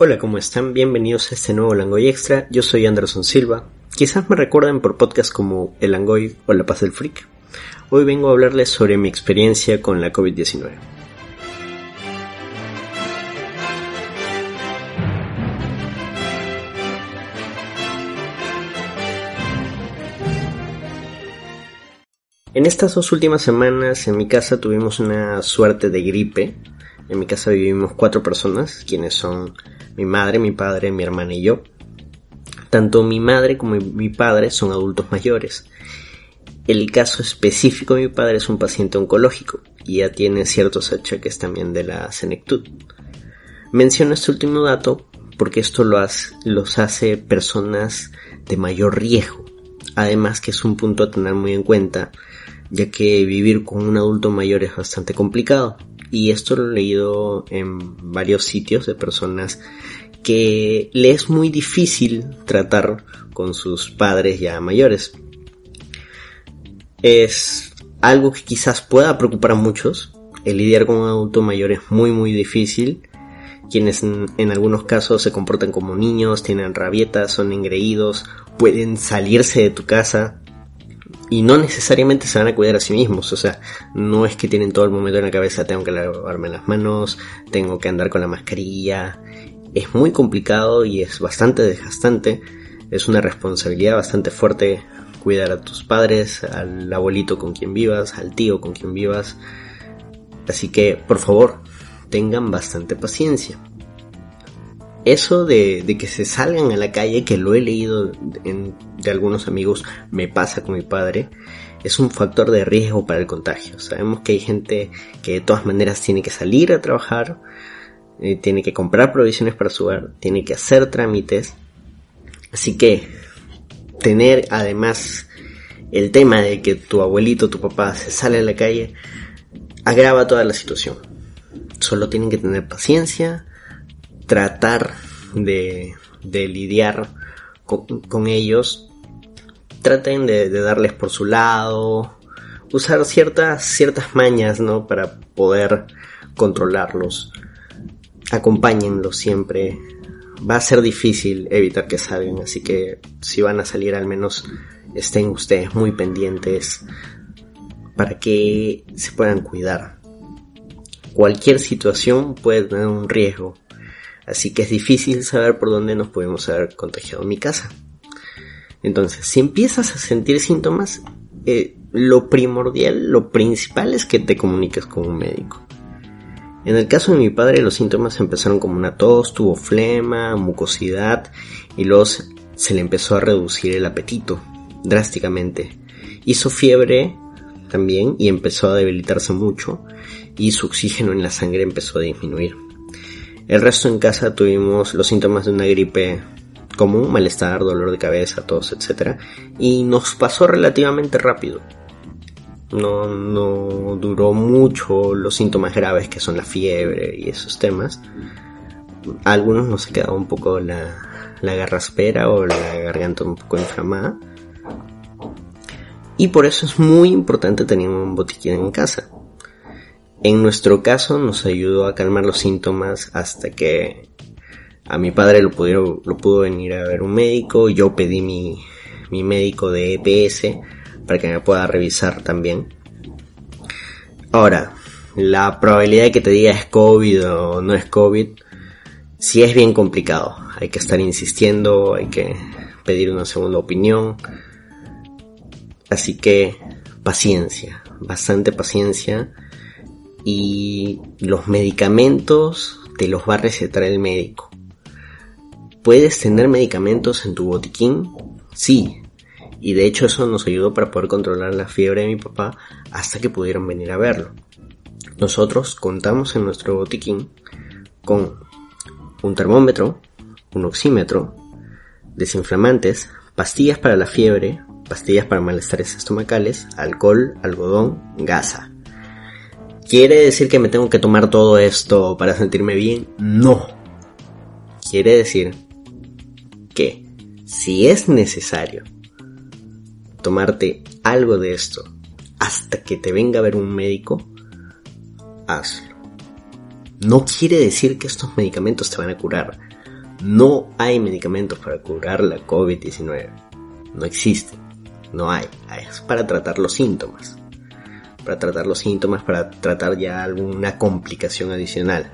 Hola, ¿cómo están? Bienvenidos a este nuevo Langoy Extra. Yo soy Anderson Silva. Quizás me recuerden por podcasts como El Langoy o La Paz del Freak. Hoy vengo a hablarles sobre mi experiencia con la COVID-19. En estas dos últimas semanas en mi casa tuvimos una suerte de gripe. En mi casa vivimos cuatro personas, quienes son mi madre, mi padre, mi hermana y yo. Tanto mi madre como mi padre son adultos mayores. El caso específico de mi padre es un paciente oncológico y ya tiene ciertos achaques también de la senectud. Menciono este último dato porque esto los hace personas de mayor riesgo. Además que es un punto a tener muy en cuenta ya que vivir con un adulto mayor es bastante complicado. Y esto lo he leído en varios sitios de personas que le es muy difícil tratar con sus padres ya mayores. Es algo que quizás pueda preocupar a muchos. El lidiar con un adulto mayor es muy muy difícil. Quienes en, en algunos casos se comportan como niños, tienen rabietas, son engreídos, pueden salirse de tu casa y no necesariamente se van a cuidar a sí mismos, o sea, no es que tienen todo el momento en la cabeza, tengo que lavarme las manos, tengo que andar con la mascarilla, es muy complicado y es bastante desgastante, es una responsabilidad bastante fuerte cuidar a tus padres, al abuelito con quien vivas, al tío con quien vivas, así que por favor, tengan bastante paciencia eso de, que se salgan a la calle, que lo he leído de algunos amigos, me pasa con mi padre, es un factor de riesgo para el contagio. Sabemos que hay gente que de todas maneras tiene que salir a trabajar, eh, tiene que comprar provisiones para su hogar, tiene que hacer trámites. Así que tener además el tema de que tu abuelito, tu papá se sale a la calle, agrava toda la situación. Solo tienen que tener paciencia, tratar de, lidiar con, ellos, traten de, darles por su lado, usar ciertas, ciertas mañas, ¿no? Para poder controlarlos. Acompáñenlos siempre. Va a ser difícil evitar que salgan, así que si van a salir al menos estén ustedes muy pendientes para que se puedan cuidar. Cualquier situación puede tener un riesgo así que es difícil saber por dónde nos podemos haber contagiado en mi casa. Entonces, si empiezas a sentir síntomas, eh, lo primordial, lo principal es que te comuniques con un médico. En el caso de mi padre, los síntomas empezaron como una tos, tuvo flema, mucosidad y luego se le empezó a reducir el apetito drásticamente. Hizo fiebre también y empezó a debilitarse mucho y su oxígeno en la sangre empezó a disminuir. El resto en casa tuvimos los síntomas de una gripe común, malestar, dolor de cabeza, tos, etc. Y nos pasó relativamente rápido. No, no duró mucho los síntomas graves que son la fiebre y esos temas. Algunos nos ha quedado un poco la, la garraspera o la garganta un poco inflamada. Y por eso es muy importante tener un botiquín en casa. En nuestro caso nos ayudó a calmar los síntomas hasta que a mi padre lo, pudieron, lo pudo venir a ver un médico, yo pedí mi, mi médico de EPS para que me pueda revisar también. Ahora, la probabilidad de que te diga es COVID o no es COVID, sí es bien complicado. Hay que estar insistiendo, hay que pedir una segunda opinión. Así que paciencia, bastante paciencia y los medicamentos te los va a recetar el médico. ¿Puedes tener medicamentos en tu botiquín? Sí. Y de hecho eso nos ayudó para poder controlar la fiebre de mi papá hasta que pudieron venir a verlo. Nosotros contamos en nuestro botiquín con un termómetro, un oxímetro, desinflamantes, pastillas para la fiebre, pastillas para malestares estomacales, alcohol, algodón, gasa. ¿Quiere decir que me tengo que tomar todo esto para sentirme bien? No. Quiere decir que si es necesario tomarte algo de esto hasta que te venga a ver un médico, hazlo. no quiere decir que estos medicamentos te van a curar. No hay medicamentos para curar la COVID-19. No existen. No hay. Es para tratar los síntomas. Para tratar los síntomas, para tratar ya alguna complicación adicional.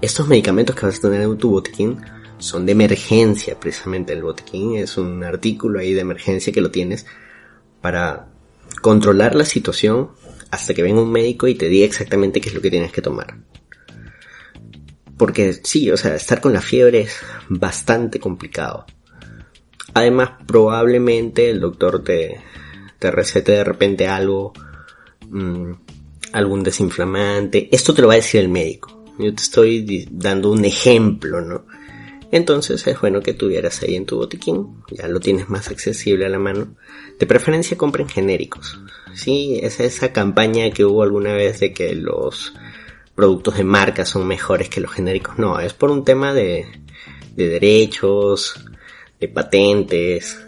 Estos medicamentos que vas a tener en tu botiquín son de emergencia, precisamente. El botiquín es un artículo ahí de emergencia que lo tienes para controlar la situación hasta que venga un médico y te diga exactamente qué es lo que tienes que tomar. Porque sí, o sea, estar con la fiebre es bastante complicado. Además, probablemente el doctor te, te recete de repente algo, mm, algún desinflamante. Esto te lo va a decir el médico. Yo te estoy dando un ejemplo, ¿no? Entonces es bueno que tuvieras ahí en tu botiquín, ya lo tienes más accesible a la mano. De preferencia compren genéricos. Sí, es esa campaña que hubo alguna vez de que los productos de marca son mejores que los genéricos. No, es por un tema de, de derechos, de patentes.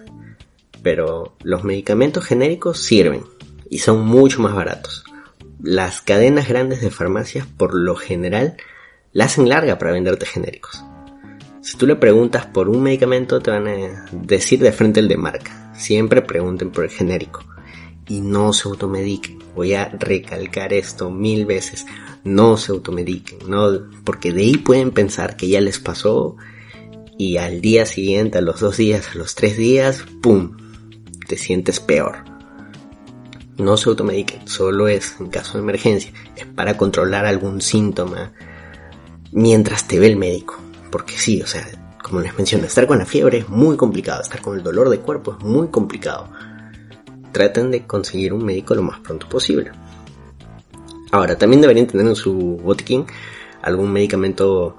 Pero los medicamentos genéricos sirven y son mucho más baratos. Las cadenas grandes de farmacias por lo general la hacen larga para venderte genéricos. Si tú le preguntas por un medicamento, te van a decir de frente el de marca. Siempre pregunten por el genérico. Y no se automediquen. Voy a recalcar esto mil veces. No se automediquen. No, porque de ahí pueden pensar que ya les pasó. Y al día siguiente, a los dos días, a los tres días, ¡pum! Te sientes peor. No se automediquen. Solo es en caso de emergencia. Es para controlar algún síntoma mientras te ve el médico porque sí, o sea, como les menciono, estar con la fiebre es muy complicado, estar con el dolor de cuerpo es muy complicado. Traten de conseguir un médico lo más pronto posible. Ahora, también deberían tener en su botiquín algún medicamento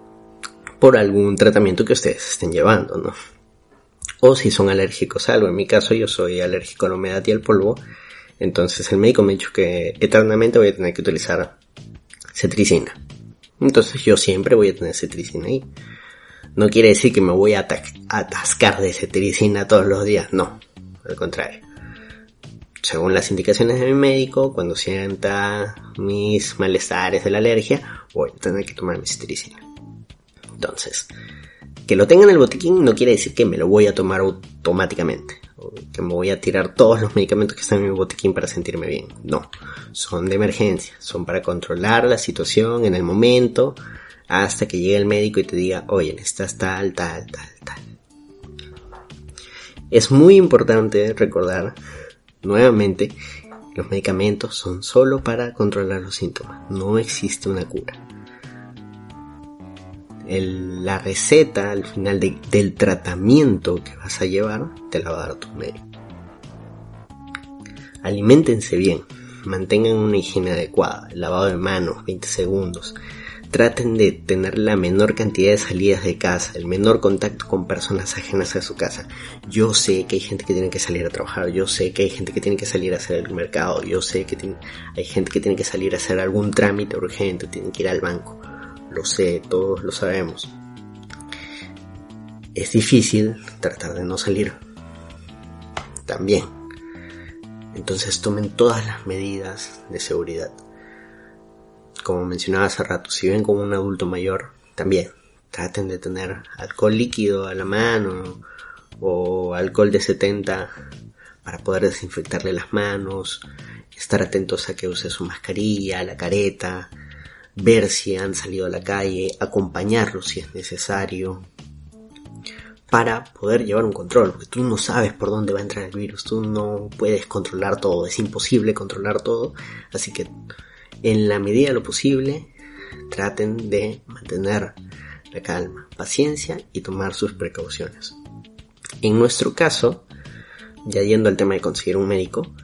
por algún tratamiento que ustedes estén llevando, ¿no? O si son alérgicos a algo. En mi caso, yo soy alérgico a la humedad y al polvo. Entonces, el médico me dicho que eternamente voy a tener que utilizar cetricina. Entonces, yo siempre voy a tener cetricina ahí. No quiere decir que me voy a atascar de cetiricina todos los días, no, al contrario. Según las indicaciones de mi médico, cuando sienta mis malestares de la alergia, voy a tener que tomar mi cetiricina. Entonces, que lo tenga en el botiquín no quiere decir que me lo voy a tomar automáticamente, o que me voy a tirar todos los medicamentos que están en mi botiquín para sentirme bien. No, son de emergencia, son para controlar la situación en el momento, hasta que llegue el médico y te diga, oye, necesitas tal, tal, tal, tal. Es muy importante recordar nuevamente, los medicamentos son solo para controlar los síntomas, no existe una cura. La receta al final del tratamiento que vas a llevar te la va a dar tu médico. Aliméntense bien, mantengan una higiene adecuada, lavado de manos, 20 segundos, traten de tener la menor cantidad de salidas de casa, el menor contacto con personas ajenas a su casa. Yo sé que hay gente que tiene que salir a trabajar, yo sé que hay gente que tiene que salir a hacer el mercado, yo sé que hay gente que tiene que salir a hacer algún trámite urgente, tiene que ir al banco. Lo sé, todos lo sabemos. Es difícil tratar de no salir. También. Entonces tomen todas las medidas de seguridad como mencionaba hace rato, si ven como un adulto mayor, también traten de tener alcohol líquido a la mano o alcohol de 70 para poder desinfectarle las manos, estar atentos a que use su mascarilla, la careta, ver si han salido a la calle, acompañarlos si es necesario, para poder llevar un control, porque tú no sabes por dónde va a entrar el virus, tú no puedes controlar todo, es imposible controlar todo, así que en la medida de lo posible, traten de mantener la calma, paciencia y tomar sus precauciones. En nuestro caso, ya yendo al tema de conseguir un médico,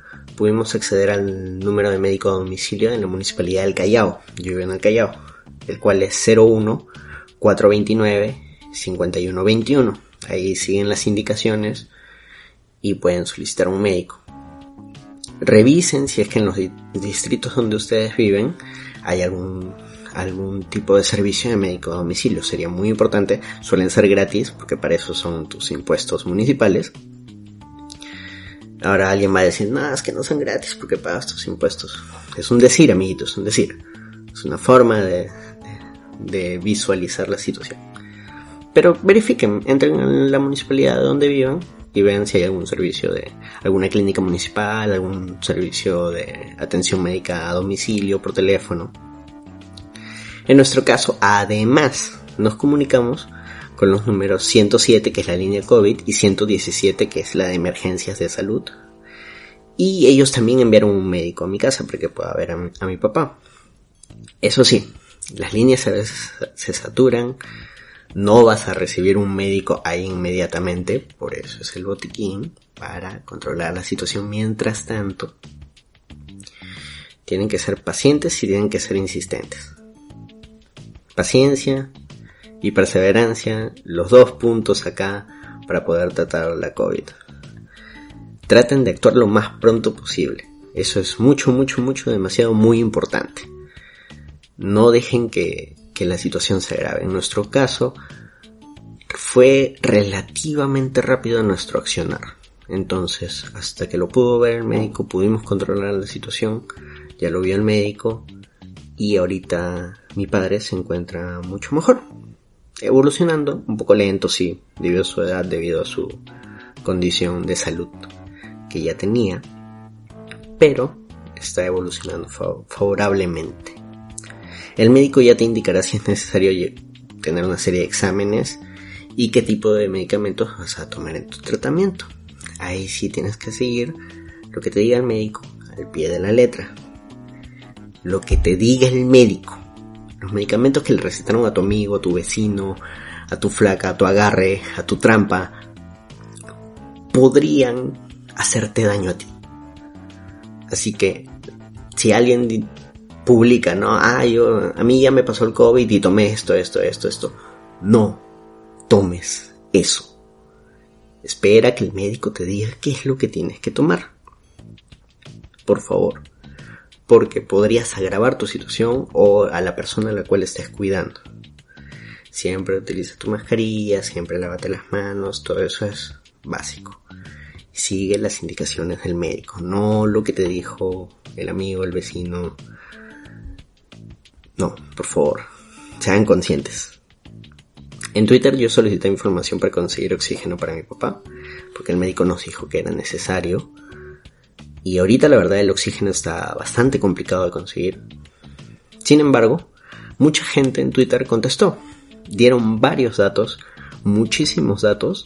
pudimos acceder al número de médico a domicilio en la municipalidad del Callao. Yo vivo en el Callao, el cual es 01 429 5121. Ahí siguen las indicaciones y pueden solicitar un médico revisen si es que en los distritos donde ustedes viven hay algún algún tipo de servicio de médico a domicilio. Sería muy importante, suelen ser gratis porque para eso son tus impuestos municipales. Ahora alguien va a decir, no, es que no son gratis porque pagas tus impuestos. Es un decir, amiguitos, es un decir. Es una forma de, visualizar la situación. Pero verifiquen, entren en la municipalidad de donde vivan y vean si hay algún servicio de alguna clínica municipal, algún servicio de atención médica a domicilio por teléfono. En nuestro caso, además, nos comunicamos con los números 107, que es la línea COVID, y 117, que es la de emergencias de salud. Y ellos también enviaron un médico a mi casa para que pueda ver a mi, papá. Eso sí, las líneas a veces se saturan, no vas a recibir un médico ahí inmediatamente, por eso es el botiquín, para controlar la situación. Mientras tanto, tienen que ser pacientes y tienen que ser insistentes. Paciencia y perseverancia, los dos puntos acá para poder tratar la COVID. Traten de actuar lo más pronto posible. Eso es mucho, mucho, mucho, demasiado, muy importante. No dejen que, que la situación se agrave. En nuestro caso, fue relativamente rápido nuestro accionar. Entonces, hasta que lo pudo ver el médico, pudimos controlar la situación. Ya lo vio el médico. Y ahorita mi padre se encuentra mucho mejor. Evolucionando, un poco lento, sí, debido a su edad, debido a su condición de salud que ya tenía. Pero está evolucionando favorablemente. El médico ya te indicará si es necesario tener una serie de exámenes y qué tipo de medicamentos vas a tomar en tu tratamiento. Ahí sí tienes que seguir lo que te diga el médico al pie de la letra. Lo que te diga el médico. Los medicamentos que le recetaron a tu amigo, a tu vecino, a tu flaca, a tu agarre, a tu trampa, podrían hacerte daño a ti. Así que si alguien publica, ¿no? Ah, yo, a mí ya me pasó el COVID y tomé esto, esto, esto, esto. No tomes eso. Espera que el médico te diga qué es lo que tienes que tomar. Por favor. Porque podrías agravar tu situación o a la persona a la cual estés cuidando. Siempre utiliza tu mascarilla, siempre lávate las manos, todo eso es básico. Sigue las indicaciones del médico, no lo que te dijo el amigo, el vecino, no, por favor, sean conscientes. En Twitter yo solicité información para conseguir oxígeno para mi papá, porque el médico nos dijo que era necesario. Y ahorita la verdad el oxígeno está bastante complicado de conseguir. Sin embargo, mucha gente en Twitter contestó. Dieron varios datos, muchísimos datos.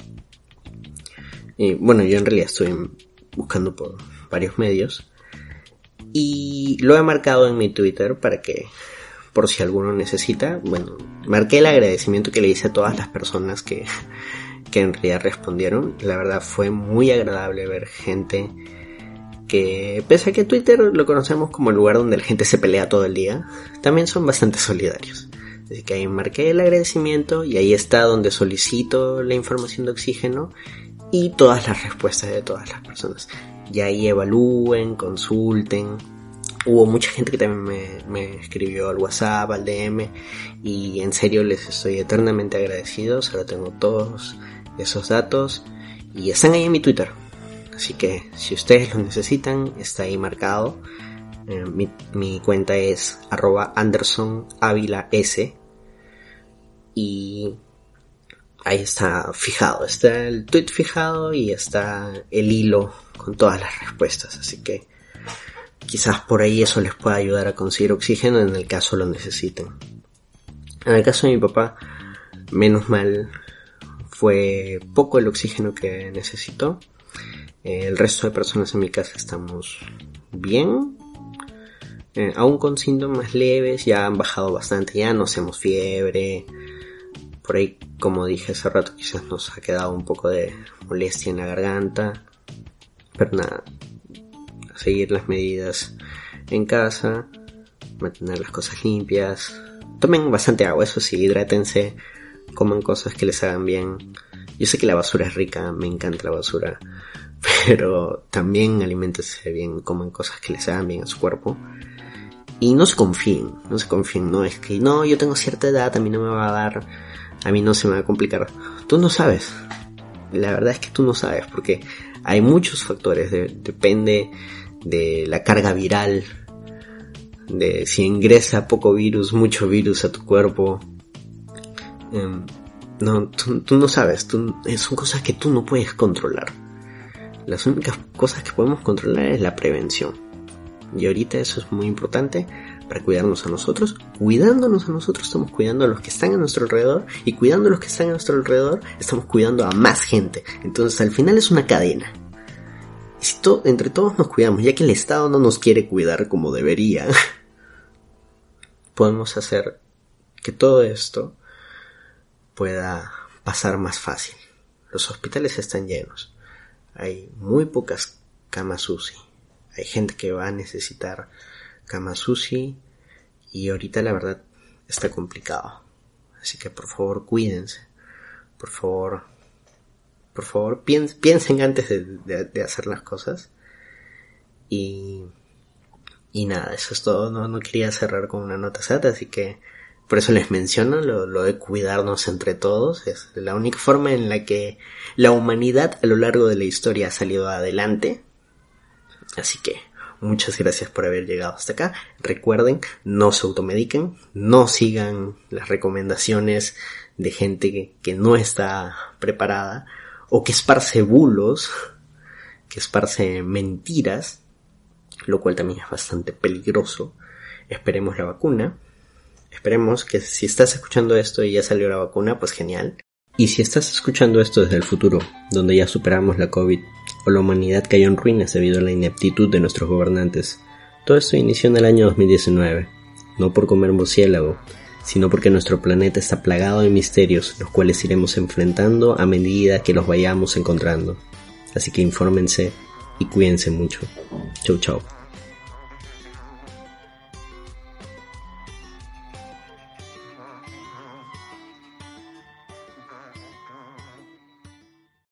Y bueno, yo en realidad estoy buscando por varios medios. Y lo he marcado en mi Twitter para que por si alguno necesita. Bueno, marqué el agradecimiento que le hice a todas las personas que, que en realidad respondieron. La verdad fue muy agradable ver gente que, pese a que Twitter lo conocemos como el lugar donde la gente se pelea todo el día, también son bastante solidarios. Así que ahí marqué el agradecimiento y ahí está donde solicito la información de oxígeno y todas las respuestas de todas las personas. Y ahí evalúen, consulten, Hubo mucha gente que también me, escribió al WhatsApp, al DM, y en serio les estoy eternamente agradecido. Ahora tengo todos esos datos y están ahí en mi Twitter. Así que si ustedes lo necesitan, está ahí marcado. Eh, mi, cuenta es arroba Anderson S. Y ahí está fijado. Está el tweet fijado y está el hilo con todas las respuestas. Así que Quizás por ahí eso les pueda ayudar a conseguir oxígeno en el caso lo necesiten. En el caso de mi papá, menos mal, fue poco el oxígeno que necesitó. El resto de personas en mi casa estamos bien. Eh, aún con síntomas leves, ya han bajado bastante, ya no hacemos fiebre. Por ahí, como dije hace rato, quizás nos ha quedado un poco de molestia en la garganta. Pero nada, seguir las medidas en casa, mantener las cosas limpias. Tomen bastante agua, eso sí, hidrátense, coman cosas que les hagan bien. Yo sé que la basura es rica, me encanta la basura, pero también alimentense bien, coman cosas que les hagan bien a su cuerpo. Y no se confíen, no se confíen, no es que no, yo tengo cierta edad, a mí no me va a dar, a mí no se me va a complicar. Tú no sabes. La verdad es que tú no sabes, porque hay muchos factores, depende de la carga viral, de si ingresa poco virus, mucho virus a tu cuerpo. Em, no, tú, no sabes, son cosas que tú no puedes controlar. Las únicas cosas que podemos controlar es la prevención. Y ahorita eso es muy importante para cuidarnos a nosotros. Cuidándonos a nosotros estamos cuidando a los que están a nuestro alrededor y cuidando a los que están a nuestro alrededor estamos cuidando a más gente. Entonces al final es una cadena. Y si entre todos nos cuidamos, ya que el Estado no nos quiere cuidar como debería, podemos hacer que todo esto pueda pasar más fácil. Los hospitales están llenos. Hay muy pocas camas UCI. Hay gente que va a necesitar Kamasushi y ahorita la verdad está complicado. Así que por favor cuídense. Por favor, por favor piensen antes de, hacer las cosas. Y, y nada, eso es todo. No, no quería cerrar con una nota sata, así que por eso les menciono lo, de cuidarnos entre todos. Es la única forma en la que la humanidad a lo largo de la historia ha salido adelante. Así que Muchas gracias por haber llegado hasta acá. Recuerden, no se automediquen, no sigan las recomendaciones de gente que, no está preparada o que esparce bulos, que esparce mentiras, lo cual también es bastante peligroso. Esperemos la vacuna. Esperemos que si estás escuchando esto y ya salió la vacuna, pues genial. Y si estás escuchando esto desde el futuro, donde ya superamos la COVID o la humanidad cayó en ruinas debido a la ineptitud de nuestros gobernantes, todo esto inició en el año 2019, no por comer murciélago, sino porque nuestro planeta está plagado de misterios, los cuales iremos enfrentando a medida que los vayamos encontrando. Así que infórmense y cuídense mucho. Chau chau.